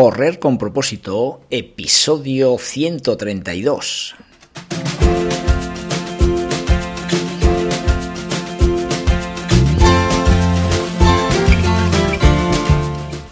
Correr con propósito, episodio 132.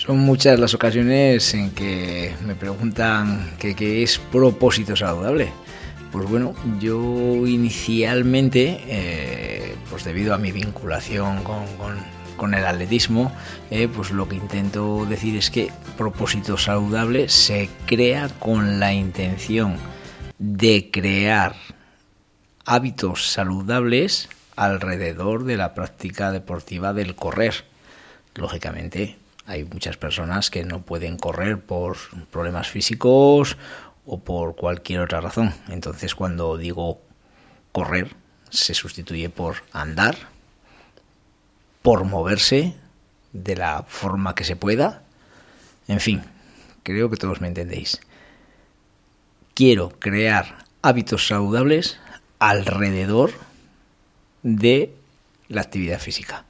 Son muchas las ocasiones en que me preguntan qué es propósito saludable. Pues bueno, yo inicialmente, eh, pues debido a mi vinculación con, el atletismo, eh, pues lo que intento decir es que propósito saludable se crea con la intención de crear hábitos saludables alrededor de la práctica deportiva del correr. Lógicamente, hay muchas personas que no pueden correr por problemas físicos o por cualquier otra razón. Entonces cuando digo correr, se sustituye por andar, por moverse de la forma que se pueda. En fin, creo que todos me entendéis. Quiero crear hábitos saludables alrededor de la actividad física.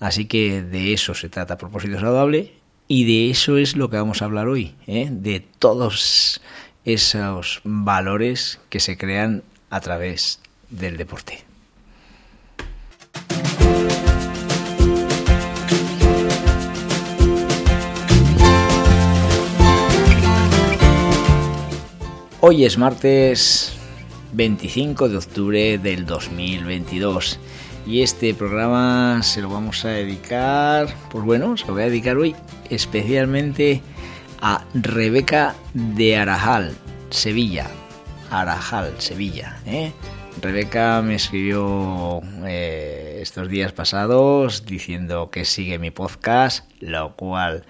Así que de eso se trata propósito saludable y de eso es lo que vamos a hablar hoy, ¿eh? de todos esos valores que se crean a través del deporte. Hoy es martes 25 de octubre del 2022 y este programa se lo vamos a dedicar, pues bueno, se lo voy a dedicar hoy especialmente a Rebeca de Arajal, Sevilla. Arajal, Sevilla. ¿eh? Rebeca me escribió eh, estos días pasados diciendo que sigue mi podcast, lo cual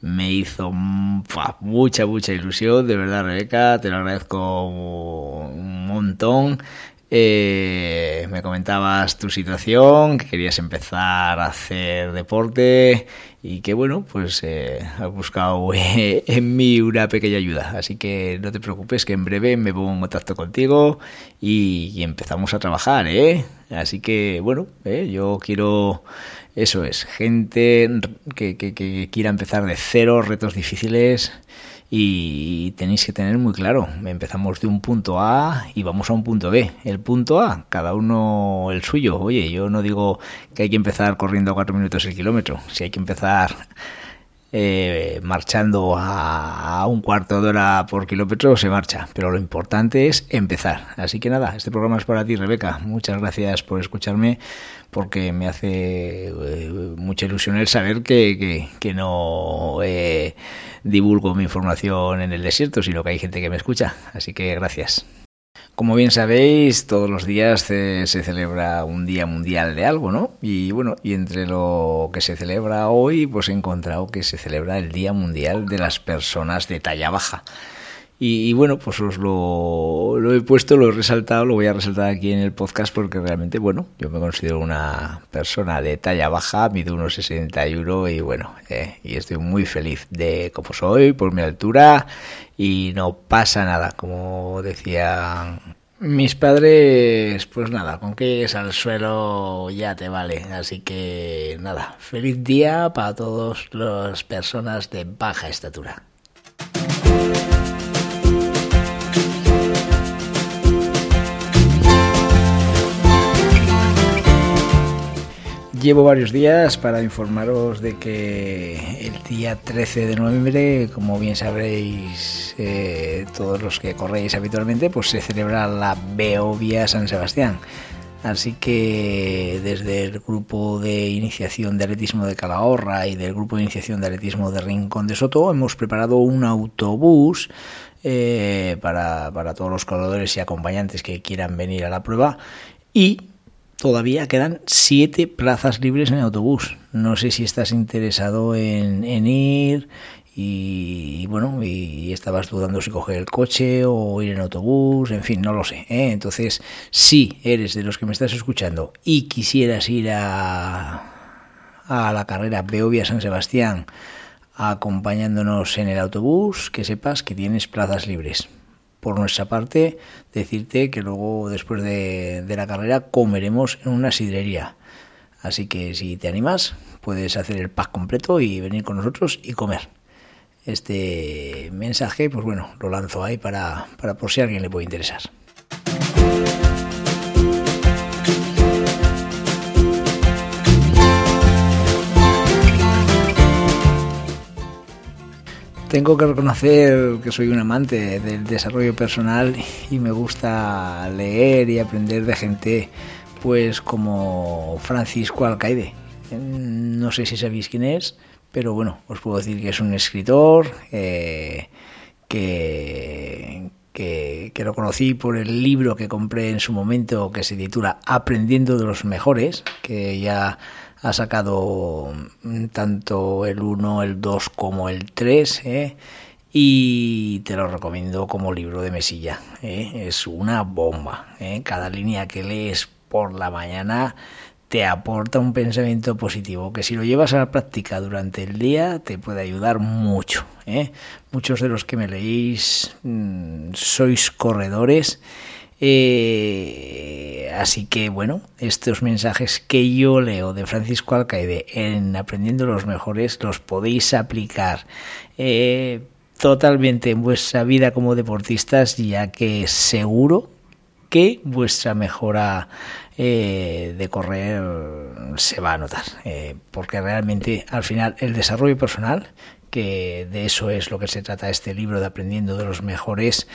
me hizo mucha, mucha ilusión. De verdad, Rebeca, te lo agradezco un montón. Eh, me comentabas tu situación, que querías empezar a hacer deporte y que bueno, pues eh, has buscado en mí una pequeña ayuda. Así que no te preocupes, que en breve me pongo en contacto contigo y, empezamos a trabajar, ¿eh? Así que bueno, ¿eh? yo quiero, eso es, gente que, que, que quiera empezar de cero, retos difíciles y tenéis que tener muy claro, empezamos de un punto A y vamos a un punto B. El punto A, cada uno el suyo. Oye, yo no digo que hay que empezar corriendo a cuatro minutos el kilómetro, si hay que empezar eh, marchando a, un cuarto de hora por kilómetro se marcha, pero lo importante es empezar. Así que nada, este programa es para ti, Rebeca. Muchas gracias por escucharme, porque me hace eh, mucha ilusión el saber que, que, no eh, divulgo mi información en el desierto, sino que hay gente que me escucha. Así que gracias. Como bien sabéis, todos los días se, celebra un día mundial de algo, ¿no? Y bueno, y entre lo que se celebra hoy, pues he encontrado que se celebra el Día Mundial de las Personas de Talla Baja. Y, bueno, pues os lo, he puesto, lo he resaltado, lo voy a resaltar aquí en el podcast porque realmente, bueno, yo me considero una persona de talla baja, mido unos 61 y bueno, eh, y estoy muy feliz de cómo soy, por mi altura y no pasa nada, como decían mis padres, pues nada, con que es al suelo ya te vale. Así que nada, feliz día para todas las personas de baja estatura. Llevo varios días para informaros de que el día 13 de noviembre, como bien sabréis eh, todos los que corréis habitualmente, pues se celebra la Beovia San Sebastián. Así que desde el grupo de iniciación de atletismo de Calahorra y del grupo de iniciación de atletismo de Rincón de Soto hemos preparado un autobús eh, para, para todos los corredores y acompañantes que quieran venir a la prueba y todavía quedan siete plazas libres en el autobús. No sé si estás interesado en, ir y, bueno, y, estabas dudando si coger el coche o ir en autobús, en fin, no lo sé. ¿eh? Entonces, si eres de los que me estás escuchando y quisieras ir a, la carrera Beovia San Sebastián acompañándonos en el autobús, que sepas que tienes plazas libres por nuestra parte, decirte que luego, después de, la carrera, comeremos en una sidrería. Así que si te animas, puedes hacer el pack completo y venir con nosotros y comer. Este mensaje, pues bueno, lo lanzo ahí para, para por si a alguien le puede interesar. Tengo que reconocer que soy un amante del desarrollo personal y me gusta leer y aprender de gente pues como Francisco Alcaide. No sé si sabéis quién es, pero bueno, os puedo decir que es un escritor eh, que, que, que, lo conocí por el libro que compré en su momento que se titula Aprendiendo de los Mejores, que ya ha sacado mm, tanto el 1, el 2 como el 3, ¿eh? y te lo recomiendo como libro de mesilla. ¿eh? Es una bomba. ¿eh? Cada línea que lees por la mañana te aporta un pensamiento positivo que si lo llevas a la práctica durante el día te puede ayudar mucho. Muchos de los que me leéis mm, sois corredores eh, así que bueno, estos mensajes que yo leo de Francisco Alcaide en Aprendiendo los Mejores los podéis aplicar eh, totalmente en vuestra vida como deportistas, ya que seguro que vuestra mejora eh, de correr se va a notar, porque realmente al final el desarrollo personal que de eso es lo que se trata este libro de Aprendiendo de los Mejores,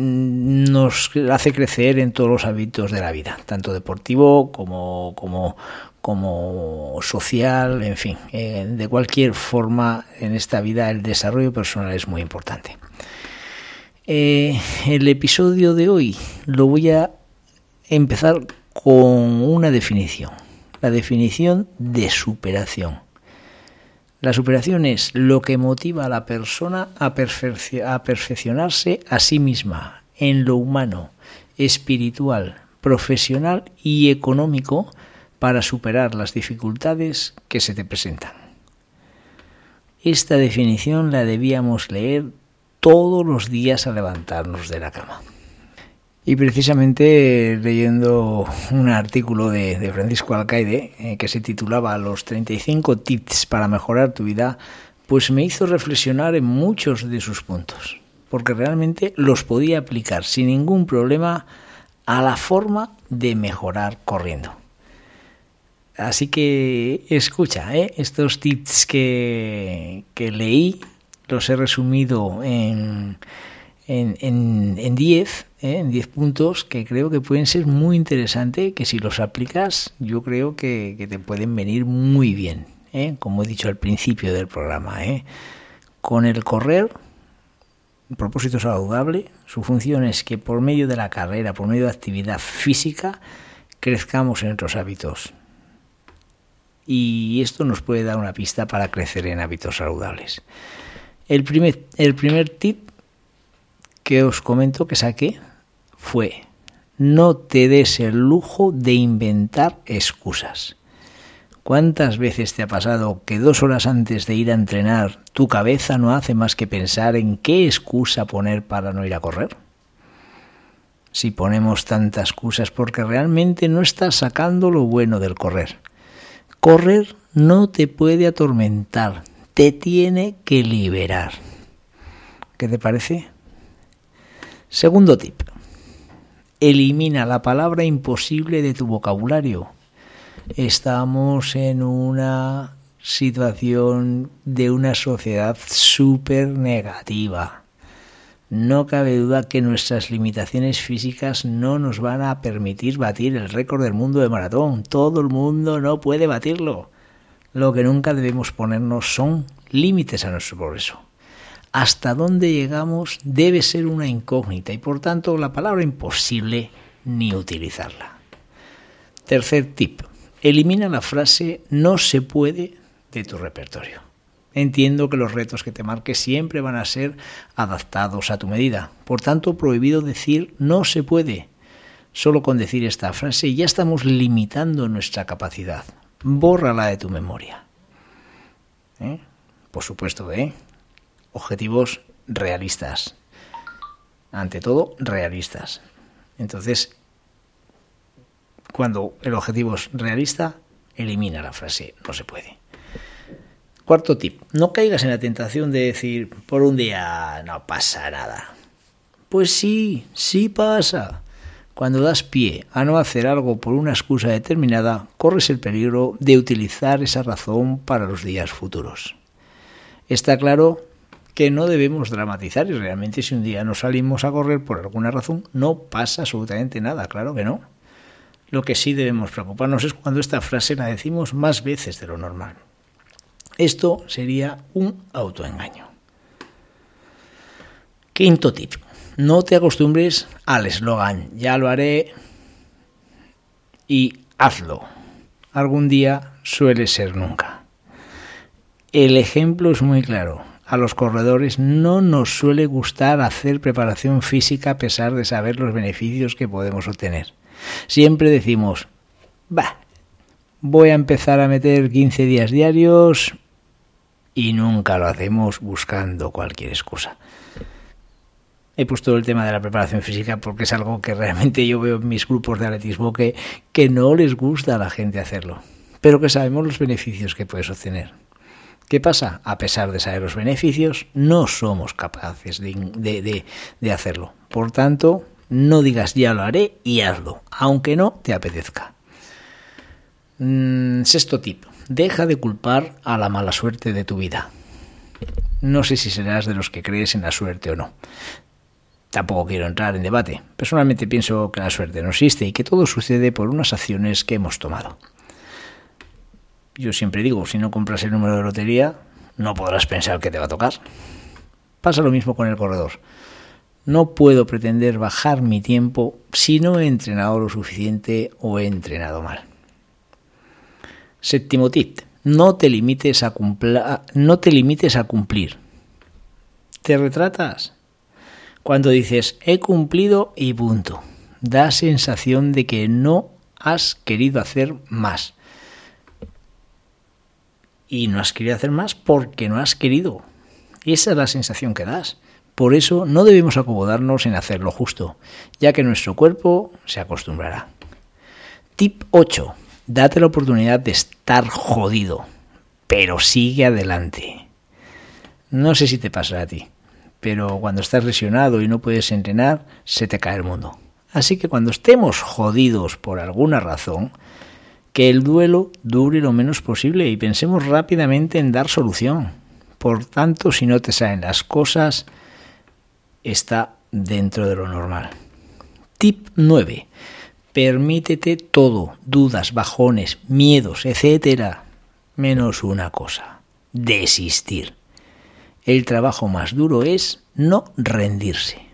nos hace crecer en todos los hábitos de la vida, tanto deportivo como, como, como social, en fin, eh, de cualquier forma en esta vida el desarrollo personal es muy importante. Eh, el episodio de hoy lo voy a empezar con una definición, la definición de superación. La superación es lo que motiva a la persona a, perfeccionarse a sí misma en lo humano, espiritual, profesional y económico para superar las dificultades que se te presentan. Esta definición la debíamos leer todos los días al levantarnos de la cama. Y precisamente leyendo un artículo de, Francisco Alcaide eh, que se titulaba Los 35 tips para mejorar tu vida, pues me hizo reflexionar en muchos de sus puntos, porque realmente los podía aplicar sin ningún problema a la forma de mejorar corriendo. Así que escucha, ¿eh? estos tips que leí los he resumido en en 10 ¿eh? en 10 puntos que creo que pueden ser muy interesantes, que si los aplicas yo creo que, te pueden venir muy bien, ¿eh? como he dicho al principio del programa. ¿eh? Con el correr, propósito saludable, su función es que por medio de la carrera, por medio de actividad física, crezcamos en otros hábitos. Y esto nos puede dar una pista para crecer en hábitos saludables. El primer, el primer tip que os comento que saqué fue no te des el lujo de inventar excusas. ¿Cuántas veces te ha pasado que dos horas antes de ir a entrenar tu cabeza no hace más que pensar en qué excusa poner para no ir a correr? Si ponemos tantas excusas porque realmente no estás sacando lo bueno del correr. Correr no te puede atormentar, te tiene que liberar. ¿Qué te parece? Segundo tip. Elimina la palabra imposible de tu vocabulario. Estamos en una situación de una sociedad súper negativa. No cabe duda que nuestras limitaciones físicas no nos van a permitir batir el récord del mundo de maratón. Todo el mundo no puede batirlo. Lo que nunca debemos ponernos son límites a nuestro progreso hasta dónde llegamos debe ser una incógnita y por tanto la palabra imposible ni utilizarla. Tercer tip. Elimina la frase no se puede de tu repertorio. Entiendo que los retos que te marques siempre van a ser adaptados a tu medida. Por tanto, prohibido decir no se puede. Solo con decir esta frase ya estamos limitando nuestra capacidad. Bórrala de tu memoria. ¿Eh? Por supuesto, ¿eh? Objetivos realistas. Ante todo, realistas. Entonces, cuando el objetivo es realista, elimina la frase no se puede. Cuarto tip, no caigas en la tentación de decir por un día no pasa nada. Pues sí, sí pasa. Cuando das pie a no hacer algo por una excusa determinada, corres el peligro de utilizar esa razón para los días futuros. Está claro que no debemos dramatizar y realmente si un día no salimos a correr por alguna razón, no pasa absolutamente nada, claro que no. Lo que sí debemos preocuparnos es cuando esta frase la decimos más veces de lo normal. Esto sería un autoengaño. Quinto tip. No te acostumbres al eslogan, ya lo haré y hazlo. Algún día suele ser nunca. El ejemplo es muy claro. A los corredores no nos suele gustar hacer preparación física a pesar de saber los beneficios que podemos obtener. Siempre decimos, va, voy a empezar a meter 15 días diarios y nunca lo hacemos buscando cualquier excusa. He puesto el tema de la preparación física porque es algo que realmente yo veo en mis grupos de atletismo que, que no les gusta a la gente hacerlo, pero que sabemos los beneficios que puedes obtener. ¿Qué pasa? A pesar de saber los beneficios, no somos capaces de, de, de hacerlo. Por tanto, no digas ya lo haré y hazlo, aunque no te apetezca. Mm, sexto tip. Deja de culpar a la mala suerte de tu vida. No sé si serás de los que crees en la suerte o no. Tampoco quiero entrar en debate. Personalmente pienso que la suerte no existe y que todo sucede por unas acciones que hemos tomado. Yo siempre digo, si no compras el número de lotería, no podrás pensar que te va a tocar. Pasa lo mismo con el corredor. No puedo pretender bajar mi tiempo si no he entrenado lo suficiente o he entrenado mal. Séptimo tip. No te limites a, no te limites a cumplir. ¿Te retratas? Cuando dices he cumplido y punto. Da sensación de que no has querido hacer más. Y no has querido hacer más porque no has querido. Esa es la sensación que das. Por eso no debemos acomodarnos en hacer lo justo, ya que nuestro cuerpo se acostumbrará. Tip 8. Date la oportunidad de estar jodido, pero sigue adelante. No sé si te pasará a ti, pero cuando estás lesionado y no puedes entrenar, se te cae el mundo. Así que cuando estemos jodidos por alguna razón, que el duelo dure lo menos posible y pensemos rápidamente en dar solución. Por tanto, si no te salen las cosas, está dentro de lo normal. Tip 9. Permítete todo, dudas, bajones, miedos, etcétera, menos una cosa, desistir. El trabajo más duro es no rendirse.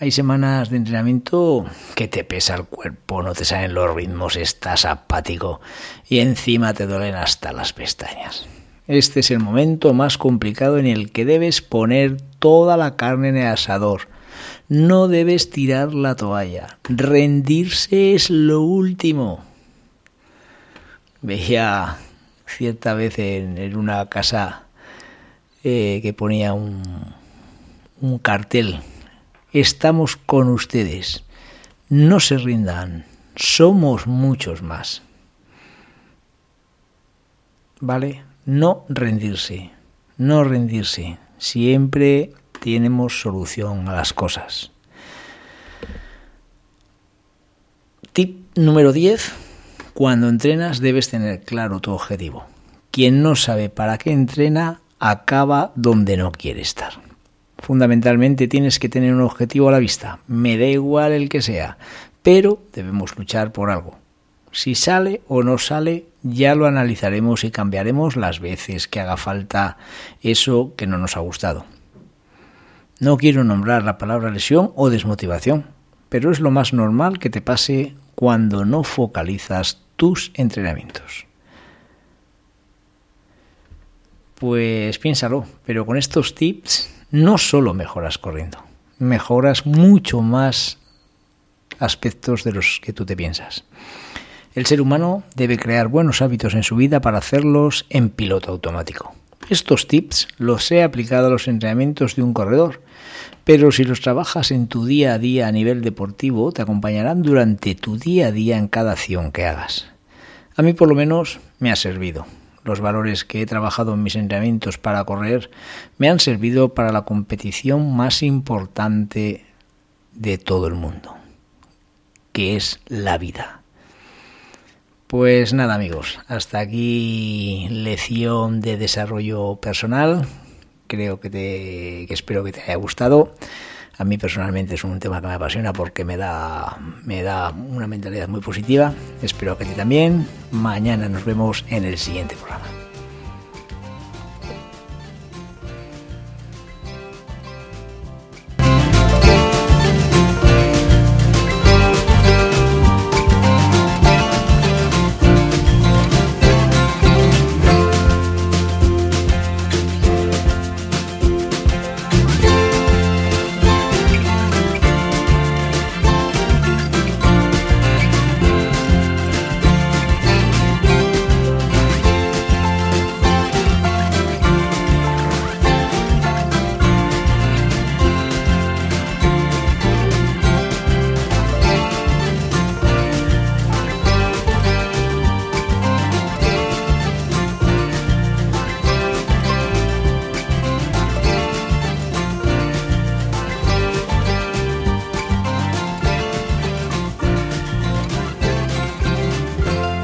Hay semanas de entrenamiento que te pesa el cuerpo, no te salen los ritmos, estás apático y encima te duelen hasta las pestañas. Este es el momento más complicado en el que debes poner toda la carne en el asador. No debes tirar la toalla. Rendirse es lo último. Veía cierta vez en, una casa eh, que ponía un, un cartel. Estamos con ustedes. No se rindan. Somos muchos más. ¿Vale? no rendirse, no rendirse. Siempre tenemos solución a las cosas. Tip número 10. Cuando entrenas debes tener claro tu objetivo. Quien no sabe para qué entrena acaba donde no quiere estar. Fundamentalmente tienes que tener un objetivo a la vista, me da igual el que sea, pero debemos luchar por algo. Si sale o no sale, ya lo analizaremos y cambiaremos las veces que haga falta eso que no nos ha gustado. No quiero nombrar la palabra lesión o desmotivación, pero es lo más normal que te pase cuando no focalizas tus entrenamientos. Pues piénsalo, pero con estos tips no solo mejoras corriendo, mejoras mucho más aspectos de los que tú te piensas. El ser humano debe crear buenos hábitos en su vida para hacerlos en piloto automático. Estos tips los he aplicado a los entrenamientos de un corredor, pero si los trabajas en tu día a día a nivel deportivo, te acompañarán durante tu día a día en cada acción que hagas. A mí por lo menos me ha servido los valores que he trabajado en mis entrenamientos para correr me han servido para la competición más importante de todo el mundo, que es la vida. Pues nada amigos, hasta aquí lección de desarrollo personal. Creo que, te, que espero que te haya gustado. A mí personalmente es un tema que me apasiona porque me da, me da una mentalidad muy positiva. Espero que a ti también. Mañana nos vemos en el siguiente programa.